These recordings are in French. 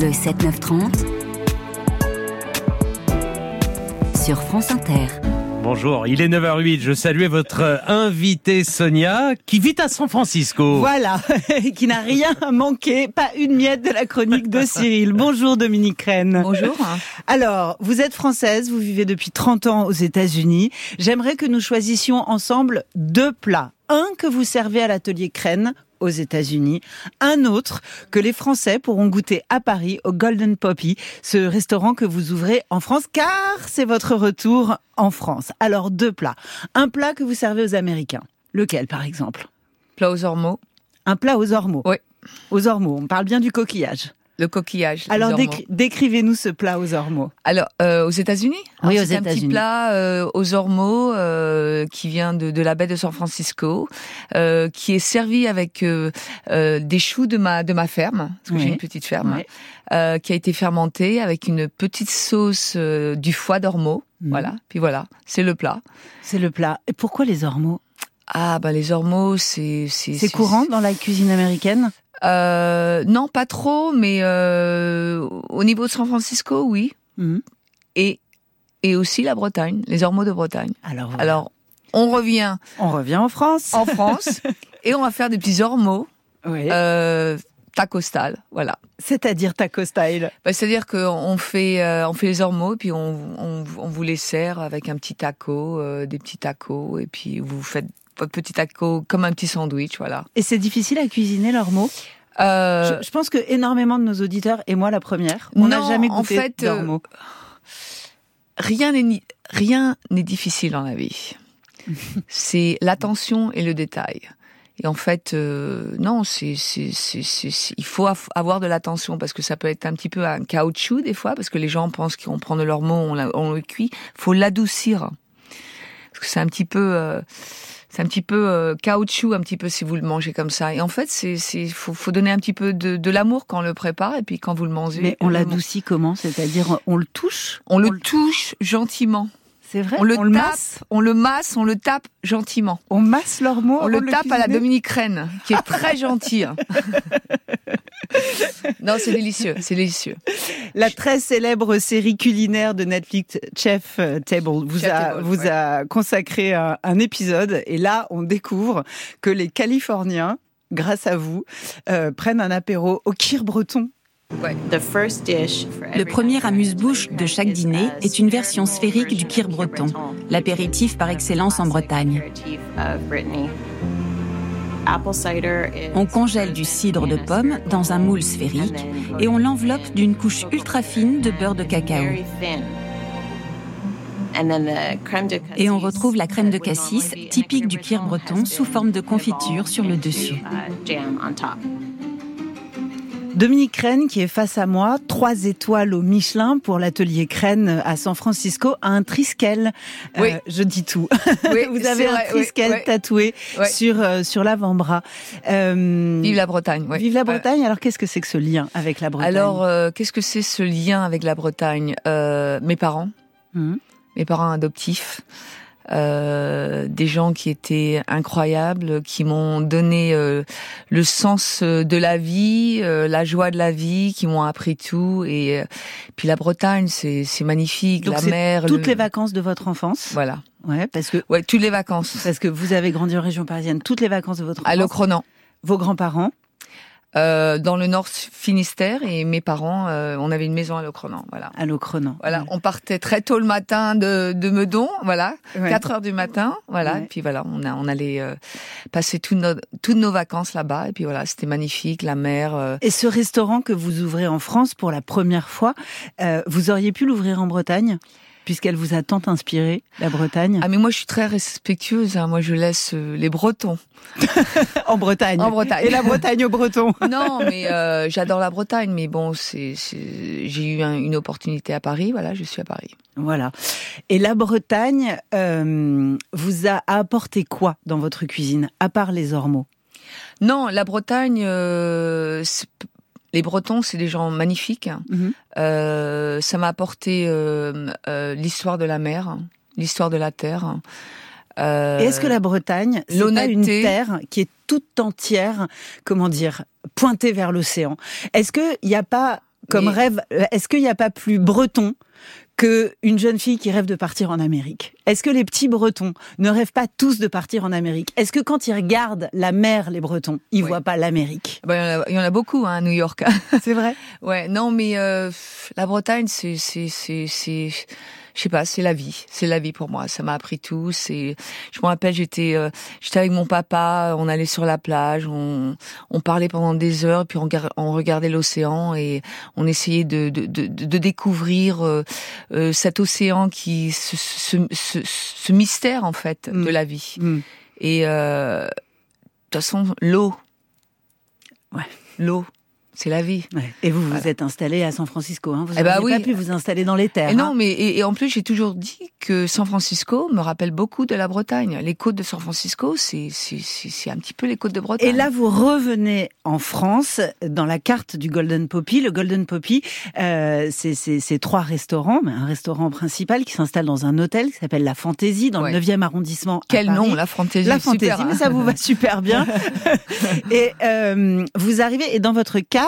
Le 7-9-30 sur France Inter. Bonjour, il est 9h08. Je salue votre invitée Sonia qui vit à San Francisco. Voilà, qui n'a rien manqué, pas une miette de la chronique de Cyril. Bonjour Dominique Rennes. Bonjour. Alors, vous êtes française, vous vivez depuis 30 ans aux États-Unis. J'aimerais que nous choisissions ensemble deux plats. Un que vous servez à l'atelier Crène aux États-Unis, un autre que les Français pourront goûter à Paris au Golden Poppy, ce restaurant que vous ouvrez en France, car c'est votre retour en France. Alors deux plats. Un plat que vous servez aux Américains. Lequel, par exemple? Plat aux ormeaux. Un plat aux ormeaux. Oui. Aux ormeaux. On parle bien du coquillage. Le coquillage. Alors décri- décrivez-nous ce plat aux ormeaux. Alors, euh, aux États-Unis? Oui, aux C'est un petit États-Unis. plat euh, aux ormeaux euh, qui vient de, de la baie de San Francisco, euh, qui est servi avec euh, euh, des choux de ma de ma ferme, parce que Oui. j'ai une petite ferme, Oui. euh, qui a été fermentée avec une petite sauce euh, du foie d'ormeau. Mhm. Voilà. Puis voilà, c'est le plat. C'est le plat. Et pourquoi les ormeaux Ah bah les ormeaux, c'est c'est C'est courant dans la cuisine américaine? Euh, non, pas trop, mais euh, au niveau de San Francisco, oui. Mhm. Et, et aussi la Bretagne, les ormeaux de Bretagne. Alors, voilà. Alors, on revient on revient en France. en France et on va faire des petits ormeaux Oui. euh, voilà. C'est-à-dire taco style. Bah, C'est-à-dire qu'on fait, euh, on fait les ormeaux, puis on, on, on vous les sert avec un petit taco, euh, des petits tacos, et puis vous faites votre petit taco comme un petit sandwich, voilà. Et c'est difficile à cuisiner l'ormeau Euh, je, je pense que énormément de nos auditeurs, et moi la première, on n'a jamais en goûté fait, euh, d'ormeau. rien n'est rien n'est difficile dans la vie. c'est l'attention et le détail. Et en fait, euh, non, c'est, c'est, c'est, il faut av- avoir de l'attention parce que ça peut être un petit peu un caoutchouc des fois, parce que les gens pensent qu'on prend de leur mot, on, la- on le cuit. Faut l'adoucir parce que c'est un petit peu, euh, c'est un petit peu euh, caoutchouc, un petit peu si vous le mangez comme ça. Et en fait, c'est, c'est, faut, faut donner un petit peu de, de l'amour quand on le prépare et puis quand vous le mangez. Mais on le- l'adoucit comment? C'est-à-dire on le touche? On le touche gentiment. C'est vrai? On le, tape, masse? on le masse, on le tape gentiment. On masse l'ormeau On le tape à la Dominique Rennes, qui est très gentille. non, c'est délicieux, c'est délicieux. La très célèbre série culinaire de Netflix, Chef Table, vous Chef a, Table, vous ouais. a consacré un, un épisode. Et là, on découvre que les Californiens, grâce à vous, euh, prennent un apéro au kir breton. Le premier amuse-bouche de chaque dîner est une version sphérique du kir breton, l'apéritif par excellence en Bretagne. On congèle du cidre de pomme dans un moule sphérique et on l'enveloppe d'une couche ultra fine de beurre de cacao. Et on retrouve la crème de cassis, typique du kir breton, sous forme de confiture sur le dessus. Dominique Crène, qui est face à moi, trois étoiles au Michelin pour l'atelier Crène à San Francisco, un triskel. Euh, Oui. je dis tout. Oui, Vous avez un vrai, triskel oui. tatoué sur, euh, sur l'avant-bras. Euh, Vive la Bretagne. ouais. Vive la Euh, Bretagne. Alors, qu'est-ce que c'est que ce lien avec la Bretagne? Alors, euh, qu'est-ce que c'est ce lien avec la Bretagne? Euh, Mes parents, Mhm. mes parents adoptifs, des gens qui étaient incroyables, qui m'ont donné euh, le sens euh, de la vie, euh, la joie de la vie, qui m'ont appris tout. Et euh, puis la Bretagne, c'est c'est magnifique, Donc, la mer, Toutes le- les vacances de votre enfance. Voilà. Ouais, parce que Ouais, toutes les vacances. parce que vous avez grandi en région parisienne. Toutes les vacances de votre À enfance. Locronan. Vos grands-parents. Euh, dans le Nord Finistère et mes parents, euh, on avait une maison à Locronan. Voilà. À Locronan. Voilà, on partait très tôt le matin de, de Meudon, voilà, Ouais. 4 heures du matin, voilà, Ouais. et puis voilà, on a, on allait euh, passer toutes nos, toutes nos vacances là-bas, et puis voilà, c'était magnifique, la mer. euh, Et ce restaurant que vous ouvrez en France pour la première fois, euh, vous auriez pu l'ouvrir en Bretagne? Puisqu'elle vous a tant inspiré, la Bretagne Ah mais moi je suis très respectueuse, hein, moi je laisse euh, les Bretons. En Bretagne. En Bretagne. Et la Bretagne aux Bretons. Non, mais euh, j'adore la Bretagne, mais bon, c'est, j'ai eu un- une opportunité à Paris, voilà, je suis à Paris. Voilà. Et la Bretagne euh, vous a apporté quoi dans votre cuisine, à part les ormeaux? Non, la Bretagne, euh, les Bretons, c'est des gens magnifiques. Mhm. Euh, ça m'a apporté euh, euh, l'histoire de la mer, l'histoire de la terre. Est-ce que la Bretagne, c'est une terre qui est toute entière, comment dire, pointée vers l'océan? Est-ce qu'il n'y a pas comme rêve. Est-ce qu'il n'y a pas plus breton que une jeune fille qui rêve de partir en Amérique Est-ce que les petits Bretons ne rêvent pas tous de partir en Amérique? Est-ce que quand ils regardent la mer, les Bretons, ils Oui. voient pas l'Amérique? Ben, il, y en a, il y en a beaucoup hein, à New York. C'est vrai? ouais, non, mais euh, la Bretagne, c'est, c'est, c'est, c'est, je sais pas, c'est la vie. C'est la vie pour moi. Ça m'a appris tout. C'est, je me rappelle, j'étais, euh, j'étais avec mon papa. On allait sur la plage. On, on parlait pendant des heures. Puis on, on regardait l'océan et on essayait de, de, de, de découvrir euh, euh, cet océan qui, ce, ce, ce, ce mystère en fait Mm. de la vie. Mm. Et euh, de toute façon, l'eau. Ouais. L'eau, c'est la vie. Ouais. Et vous vous Voilà. êtes installé à San Francisco. Hein. Vous Eh ben n'avez pas oui. pu vous installer dans les terres. Et non, hein. mais et, et en plus, j'ai toujours dit que San Francisco me rappelle beaucoup de la Bretagne. Les côtes de San Francisco, c'est c'est un petit peu les côtes de Bretagne. Et là, vous revenez en France dans la carte du Golden Poppy. Le Golden Poppy, euh, c'est trois restaurants, mais un restaurant principal qui s'installe dans un hôtel qui s'appelle La Fantaisie dans Ouais. le 9e arrondissement. à quel Paris. nom, la fantaisie. La fantaisie, hein. mais ça vous va super bien. et euh, vous arrivez et dans votre carte,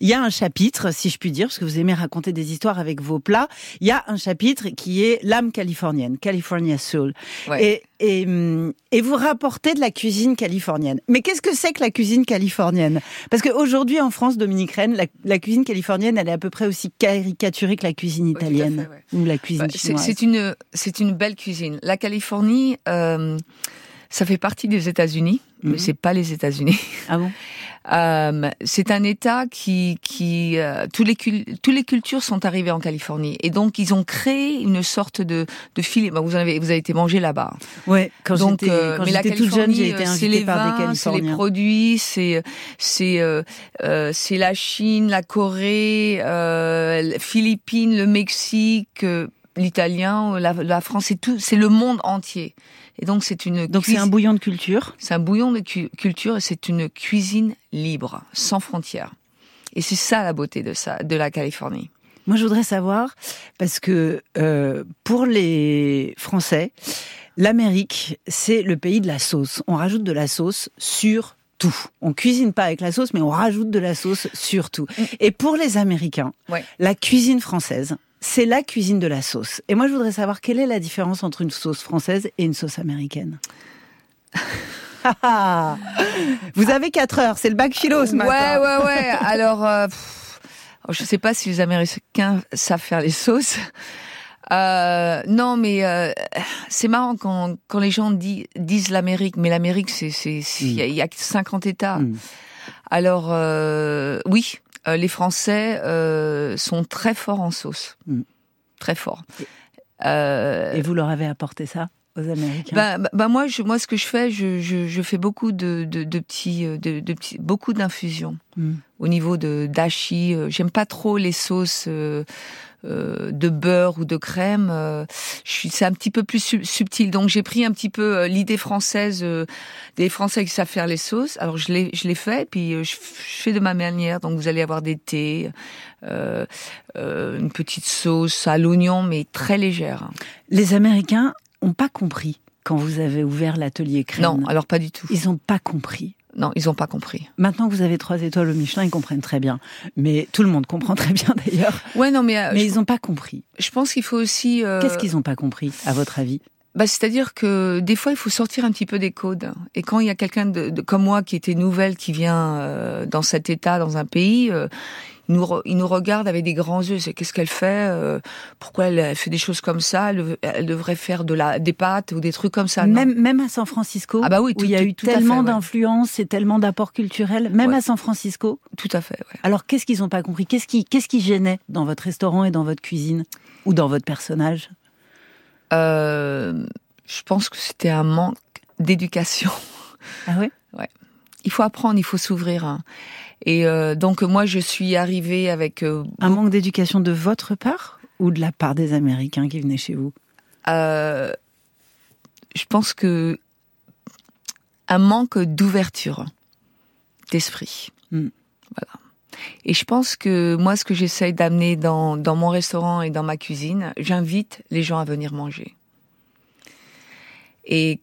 il y a un chapitre, si je puis dire, parce que vous aimez raconter des histoires avec vos plats. Il y a un chapitre qui est l'âme californienne, California Soul. Ouais. Et, et, hum, et vous rapportez de la cuisine californienne. Mais qu'est-ce que c'est que la cuisine californienne? Parce qu'aujourd'hui en France, Dominique Rennes, la, la cuisine californienne, elle est à peu près aussi caricaturée que la cuisine italienne fait, ouais. ou la cuisine c'est chinoise. c'est une belle cuisine. La Californie, euh, ça fait partie des États-Unis, Mhm. mais c'est pas les États-Unis. Ah bon? Euh, c'est un État qui, qui euh, tous les tous les cultures sont arrivées en Californie et donc ils ont créé une sorte de de filet. Bah, vous avez vous avez été mangé là-bas. Ouais, quand donc, j'étais euh, quand mais la j'étais toute jeune, j'ai été Californie, euh, invitée les par des vins, c'est les produits, c'est c'est euh, c'est la Chine, la Corée, euh, Philippines, le Mexique, euh, l'italien, la, la France, c'est tout, c'est le monde entier. Et donc c'est une Donc c'est un cuisine- bouillon de culture. c'est un bouillon de cu- culture et c'est une cuisine libre, sans frontières. Et c'est ça la beauté de ça, de la Californie. Moi, je voudrais savoir, parce que euh, pour les Français, l'Amérique, c'est le pays de la sauce. On rajoute de la sauce sur tout. On cuisine pas avec la sauce, mais on rajoute de la sauce sur tout. Et pour les Américains, Ouais. la cuisine française, c'est la cuisine de la sauce. Et moi, je voudrais savoir quelle est la différence entre une sauce française et une sauce américaine. Vous avez 4 heures, c'est le bac philo ce matin. Ouais, ouais, ouais. Alors, euh, pff, je sais pas si les Américains savent faire les sauces. Euh, non, mais euh, c'est marrant quand, quand les gens di- disent l'Amérique, mais l'Amérique, c'est c'est- il y, y a 50 États. Mm. Alors euh, oui, euh, les Français euh, sont très forts en sauce, Mm. très forts. Euh, Et vous leur avez apporté ça aux Américains? Bah, bah, bah, moi, je, moi, ce que je fais, je, je, je fais beaucoup de, de, de petits, de, de petits, beaucoup d'infusions Mm. au niveau de d'ashi. J'aime pas trop les sauces euh, de beurre ou de crème. euh, je suis, c'est un petit peu plus sub- subtil. Donc j'ai pris un petit peu euh, l'idée française euh, des Français qui savent faire les sauces. Alors je l'ai, je l'ai fait, puis je, je fais de ma manière. Donc vous allez avoir des thés, une petite sauce à l'oignon, mais très légère. Les Américains ont pas compris quand vous avez ouvert l'atelier crème. Non, alors pas du tout. Ils ont pas compris. Non, ils ont pas compris. Maintenant que vous avez trois étoiles au Michelin, ils comprennent très bien. Mais tout le monde comprend très bien d'ailleurs. Ouais, non, mais, euh, Mais je, ils ont pas compris. je pense qu'il faut aussi. euh, Qu'est-ce qu'ils ont pas compris, à votre avis? Bah, c'est-à-dire que des fois, il faut sortir un petit peu des codes. Et quand il y a quelqu'un de, de- comme moi qui était nouvelle, qui vient euh, dans cet état, dans un pays, euh, nous il nous regarde avec des grands yeux. C'est qu'est-ce qu'elle fait euh, Pourquoi elle, fait des choses comme ça? Elle, elle devrait faire de la des pâtes ou des trucs comme ça. non? même, à San Francisco, Ah bah oui, où il y a eu tout tellement ouais. d'influences et tellement d'apports culturels, même Ouais. à San Francisco. Tout à fait. Ouais. Alors qu'est-ce qu'ils ont pas compris? Qu'est-ce qui, qu'est-ce qui gênait dans votre restaurant et dans votre cuisine ou dans votre personnage? Euh, je pense que c'était un manque d'éducation. Ah ouais Il faut apprendre, il faut s'ouvrir. hein. Et euh, donc moi, je suis arrivée avec euh, Un manque d'éducation de votre part ou de la part des Américains qui venaient chez vous? Euh, je pense que un manque d'ouverture d'esprit. Mm. Voilà. Et je pense que moi, ce que j'essaye d'amener dans, dans mon restaurant et dans ma cuisine, j'invite les gens à venir manger. Et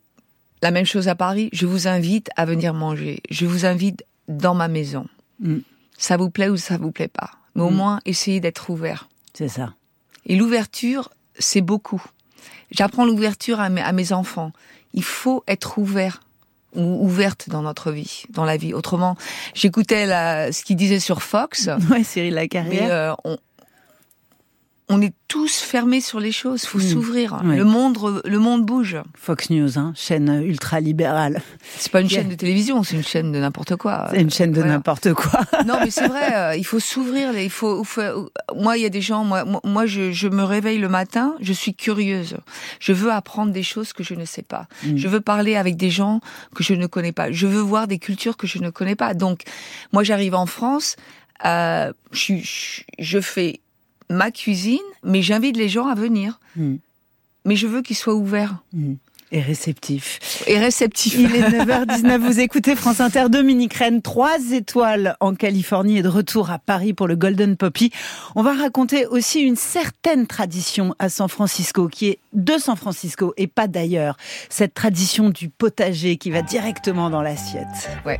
la même chose à Paris, je vous invite à venir manger. Je vous invite dans ma maison. Mm. Ça vous plaît ou ça vous plaît pas. mais au Mm. moins essayer d'être ouvert. C'est ça. Et l'ouverture, c'est beaucoup. J'apprends l'ouverture à mes, enfants. Il faut être ouvert ou ouverte dans notre vie, dans la vie. Autrement, j'écoutais ce qu'il disait sur Fox, Ouais, Cyril mais Lacarrière. euh, on, on est tous fermés sur les choses. Faut Mm. s'ouvrir. Le monde, le monde bouge. Fox News, hein, chaîne ultra-libérale. C'est pas une Yeah. chaîne de télévision, c'est une chaîne de n'importe quoi. C'est une chaîne de Voilà. n'importe quoi. Non, mais c'est vrai, euh, il faut s'ouvrir. Il faut, faut- moi, il y a des gens. Moi, moi- je, je me réveille le matin. Je suis curieuse. Je veux apprendre des choses que je ne sais pas. Mm. Je veux parler avec des gens que je ne connais pas. Je veux voir des cultures que je ne connais pas. Donc, moi, j'arrive en France. Euh, je, je fais ma cuisine, mais j'invite les gens à venir. Mm. Mais je veux qu'ils soient ouverts Et réceptif. et réceptifs. Il est 9h19, vous écoutez France Inter, Dominique Rennes, trois étoiles en Californie et de retour à Paris pour le Golden Poppy. On va raconter aussi une certaine tradition à San Francisco, qui est de San Francisco et pas d'ailleurs. Cette tradition du potager qui va directement dans l'assiette. Ouais.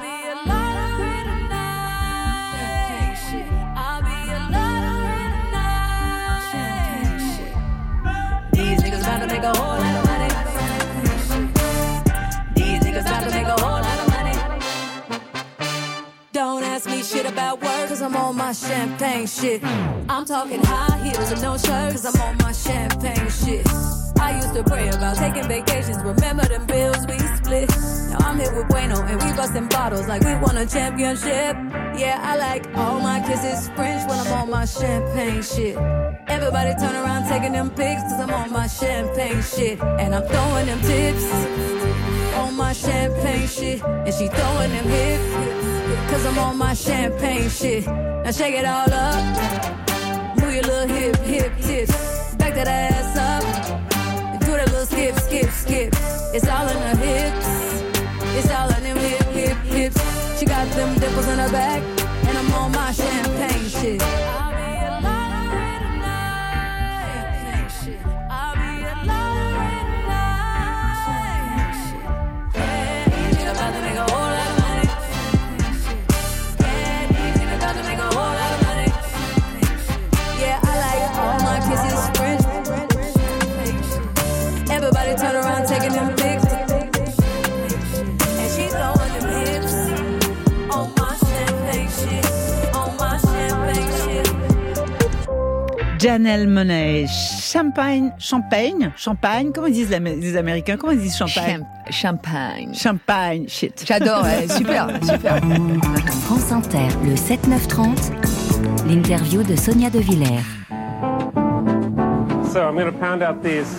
About work, cause I'm on my champagne shit. I'm talking high heels and no shirt, cause I'm on my champagne shit. I used to pray about taking vacations, remember them bills we split. Now I'm here with Bueno and we busting bottles like we won a championship. Yeah, I like all my kisses French when I'm on my champagne shit. Everybody turn around taking them pics, cause I'm on my champagne shit. And I'm throwing them tips my champagne shit. And she throwing them hips, cause I'm on my champagne shit. Now shake it all up. Move your little hip, hip tips. Back that ass up. Do that little skip, skip, skip. It's all in her hips. It's all in them hip, hip, hips. She got them dimples in her back. And I'm on my champagne shit. Janelle Monet, champagne, champagne, champagne, comment ils disent les Américains Comment ils disent champagne? Champ- champagne. Champagne, shit. J'adore, ouais, super, super. France Inter, le 7-9-30, l'interview de Sonia De Villers. So I'm going to pound out these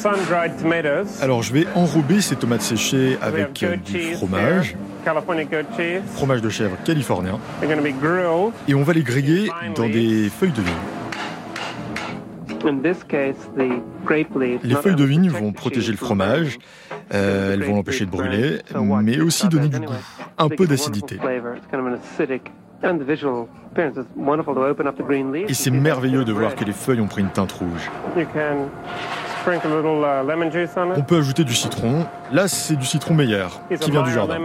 sun-dried tomatoes. Alors je vais enrober ces tomates séchées avec euh, du fromage, fromage de chèvre californien, They're going to be grilled. et on va les griller dans des feuilles de vigne. Les feuilles de vigne vont the protéger le fromage, euh, elles vont grape l'empêcher de leaves brûler, mais good aussi donner du goût, un They peu give a wonderful d'acidité. flavor. It's kind of an acidic and the visual appearance is wonderful to open up the green leaves Et c'est and see that merveilleux de voir red. que les feuilles ont pris une teinte rouge. You can sprinkle a little uh, lemon juice on peut ajouter du citron. Là, c'est du citron meilleur, qui vient du jardin.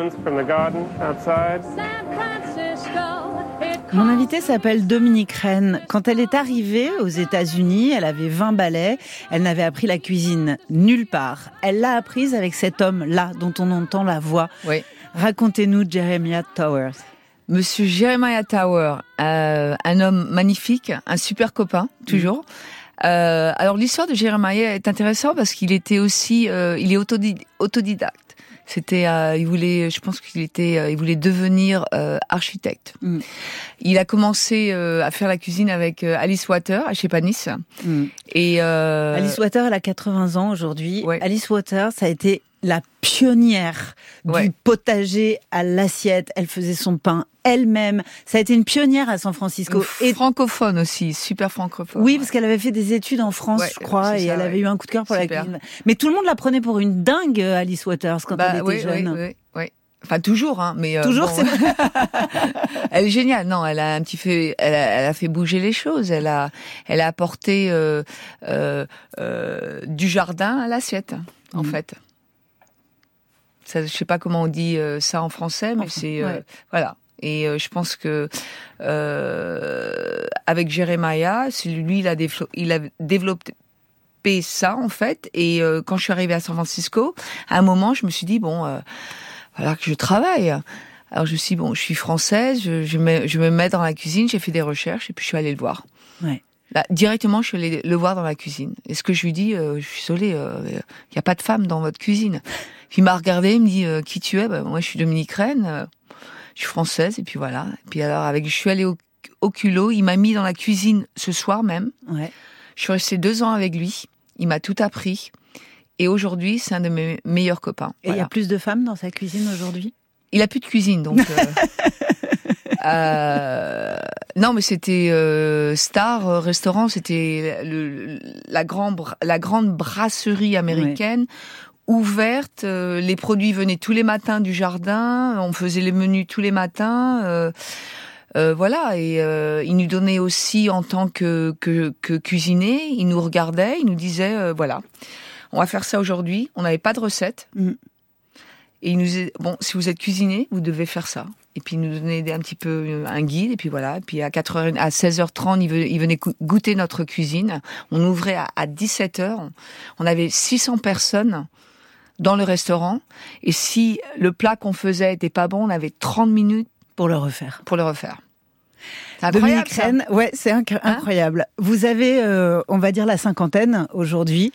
Mon invitée s'appelle Dominique Rennes. Quand elle est arrivée aux États-Unis, elle avait 20 balais. Elle n'avait appris la cuisine nulle part. Elle l'a apprise avec cet homme-là dont on entend la voix. Oui. Racontez-nous Jeremiah Towers. Monsieur Jeremiah Tower, euh, un homme magnifique, un super copain, toujours. Euh, alors l'histoire de Jeremiah est intéressante parce qu'il était aussi, euh, il est autodi- autodidacte. C'était, euh, il voulait, je pense qu'il était, euh, il voulait devenir euh, architecte. Mm. Il a commencé euh, à faire la cuisine avec euh, Alice Water à chez Panis. Mm. Et euh, Alice Water, elle a 80 ans aujourd'hui. Ouais. Alice Water, ça a été la pionnière Ouais. du potager à l'assiette. Elle faisait son pain elle-même. Ça a été une pionnière à San Francisco. et francophone aussi, super francophone. Oui, ouais. parce qu'elle avait fait des études en France, Ouais, je crois, et ça, elle avait eu un coup de cœur pour Super. la cuisine. Mais tout le monde la prenait pour une dingue, euh, Alice Waters, quand elle était Bah, oui, jeune. oui, oui, oui. Enfin toujours, hein, mais euh, Toujours, bon. c'est vrai. elle est géniale. Non, elle a un petit fait, elle a, elle a fait bouger les choses. Elle a, elle a apporté euh, euh, euh, du jardin à l'assiette, en Mhm. fait. Ça, je sais pas comment on dit euh, ça en français, mais Enfin, c'est euh, ouais. voilà. Et euh, je pense que euh, avec Jeremiah, lui, il a, dévelop- il a développé ça en fait. Et euh, quand je suis arrivée à San Francisco, à un moment, je me suis dit bon, euh, voilà que je travaille. Alors je me suis dit, bon, je suis française, je, je, me, je me mets dans la cuisine, j'ai fait des recherches et puis je suis allée le voir. Ouais. Là, directement, je suis allée le voir dans la cuisine. Et ce que je lui dis, euh, je suis désolée, il n'y a pas de femme dans votre cuisine. Puis il m'a regardé, il me dit, euh, qui tu es? Ben, Moi, je suis Dominique Rennes, euh, je suis française, et puis voilà. Et puis alors, avec, je suis allée au, au culot, il m'a mis dans la cuisine ce soir même. Ouais. Je suis restée deux ans avec lui, il m'a tout appris. Et aujourd'hui, c'est un de mes meilleurs copains. Et il y a plus de femmes dans sa cuisine aujourd'hui? Il a plus de cuisine, donc. euh, non, mais c'était euh, Star euh, Restaurant, c'était la, grande bra- la grande brasserie américaine. ouverte, euh, les produits venaient tous les matins du jardin, on faisait les menus tous les matins, euh, euh, voilà. Et euh, il nous donnait aussi en tant que, que que cuisinier, il nous regardait, il nous disait voilà, on va faire ça aujourd'hui. On n'avait pas de recette. Mm. Et il nous disait, bon, si vous êtes cuisinier, vous devez faire ça. Et puis il nous donnait un petit peu euh, un guide. Et puis voilà. Et puis à 4h, à 16h30, il venait, goûter notre cuisine. On ouvrait à, à 17h. On, avait 600 personnes dans le restaurant. Et si le plat qu'on faisait était pas bon, on avait 30 minutes pour le refaire. pour le refaire. Dominique. Rennes, ouais, c'est inc- incroyable. Vous avez, euh, on va dire, la cinquantaine aujourd'hui,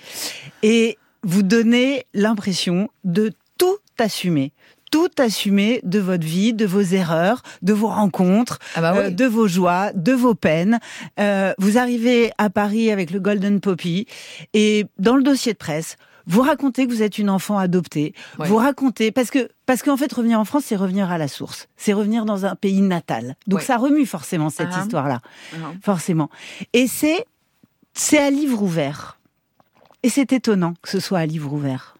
et vous donnez l'impression de tout assumer. Tout assumer de votre vie, de vos erreurs, de vos rencontres, Ah bah euh, de vos joies, de vos peines. Euh, vous arrivez à Paris avec le Golden Poppy et dans le dossier de presse, vous racontez que vous êtes une enfant adoptée. Ouais. Vous racontez parce que parce qu'en fait revenir en France, c'est revenir à la source, c'est revenir dans un pays natal. Donc Ouais. ça remue forcément cette Ah. histoire-là, Ah. forcément. Et c'est c'est à livre ouvert. Et c'est étonnant que ce soit à livre ouvert.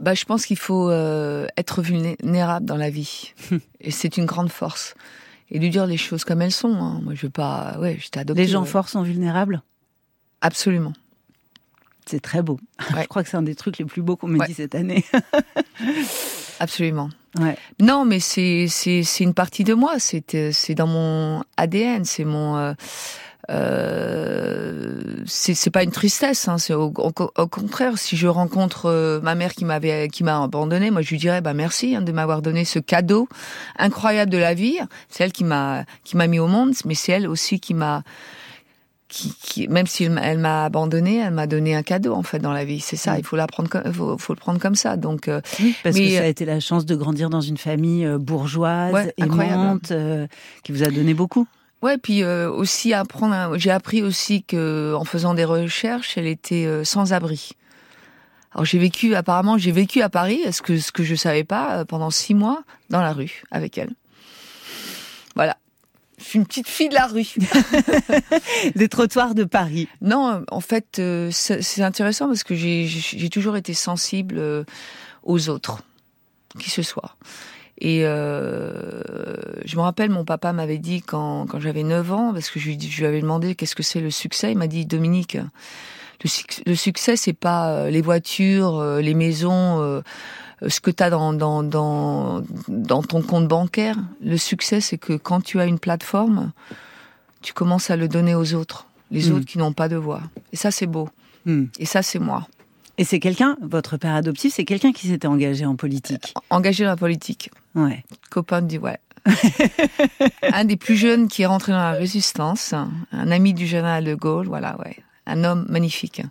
Bah, je pense qu'il faut euh, être vulnérable dans la vie. et c'est une grande force. Et lui dire les choses comme elles sont. hein. Moi, je veux pas. Ouais, j'étais adoptée. Les gens ouais. forts sont vulnérables? Absolument. C'est très beau. Ouais. Je crois que c'est un des trucs les plus beaux qu'on m'ait Ouais. dit cette année. Absolument. Ouais. Non, mais c'est une partie de moi. C'est euh, c'est dans mon ADN. C'est mon. Euh, euh, c'est pas une tristesse. Hein, c'est au, au, au contraire. Si je rencontre euh, ma mère qui m'avait qui m'a abandonné, moi je lui dirais bah merci hein, de m'avoir donné ce cadeau incroyable de la vie. C'est elle qui m'a qui m'a mis au monde, mais c'est elle aussi qui m'a qui, qui, même si elle m'a- abandonné, elle m'a donné un cadeau en fait dans la vie. C'est ça, il faut la prendre, comme- faut, faut le prendre comme ça. Donc euh, Oui, parce Mais, que ça euh, a été la chance de grandir dans une famille euh, bourgeoise, Ouais, aimante, euh, qui vous a donné beaucoup. Ouais, puis euh, aussi apprendre. J'ai appris aussi que en faisant des recherches, elle était euh, sans abri. Alors j'ai vécu, apparemment, j'ai vécu à Paris, ce que ce que je savais pas, euh, pendant six mois dans la rue avec elle. Voilà. Je suis une petite fille de la rue. Des trottoirs de Paris. Non, en fait, euh, c'est intéressant parce que j'ai toujours été sensible aux autres, qui ce soit. Et euh, je me rappelle, mon papa m'avait dit quand, quand j'avais 9 ans, parce que je lui, je lui avais demandé qu'est-ce que c'est le succès, il m'a dit Dominique, le, suc- le succès c'est pas euh, les voitures, euh, les maisons, ce que tu as dans, dans, dans, dans ton compte bancaire. Le succès c'est que quand tu as une plateforme, tu commences à le donner aux autres, les Mm. autres qui n'ont pas de voix. Et ça c'est beau. Hmm. Et ça c'est moi. Et c'est quelqu'un, votre père adoptif, c'est quelqu'un qui s'était engagé en politique? Engagé dans la politique. Ouais. copain du ouais. un des plus jeunes qui est rentré dans la résistance, un ami du général de Gaulle, voilà, ouais. Un homme magnifique.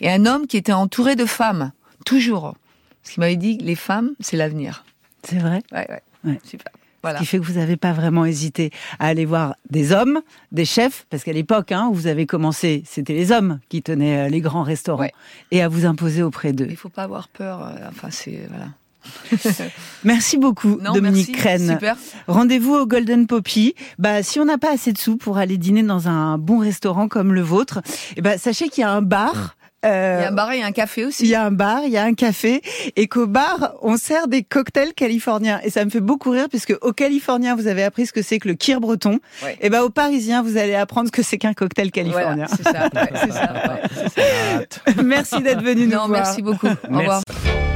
Et un homme qui était entouré de femmes, toujours. Parce qu'il m'avait dit les femmes, c'est l'avenir. C'est vrai? Ouais, ouais. Ouais. Super. Ce Voilà. qui fait que vous n'avez pas vraiment hésité à aller voir des hommes, des chefs, parce qu'à l'époque hein, où vous avez commencé, c'était les hommes qui tenaient euh, les grands restaurants, Ouais. et à vous imposer auprès d'eux. Il faut pas avoir peur. euh, Enfin, c'est voilà. Merci beaucoup, Non, Dominique. Crène. Rendez-vous au Golden Poppy. Bah, si on n'a pas assez de sous pour aller dîner dans un bon restaurant comme le vôtre, eh ben, sachez qu'il y a un bar. euh, Il y a un bar et un café aussi. il y a un bar, il y a un café, et qu'au bar, on sert des cocktails californiens. Et ça me fait beaucoup rire, puisque au californien, vous avez appris ce que c'est que le kir breton. Ouais. Et ben, au parisien, vous allez apprendre ce que c'est qu'un cocktail Voilà, californien. c'est ça. ouais, ça, ouais, c'est ça. merci d'être venu nous Non, voir. merci beaucoup. Au revoir. Merci.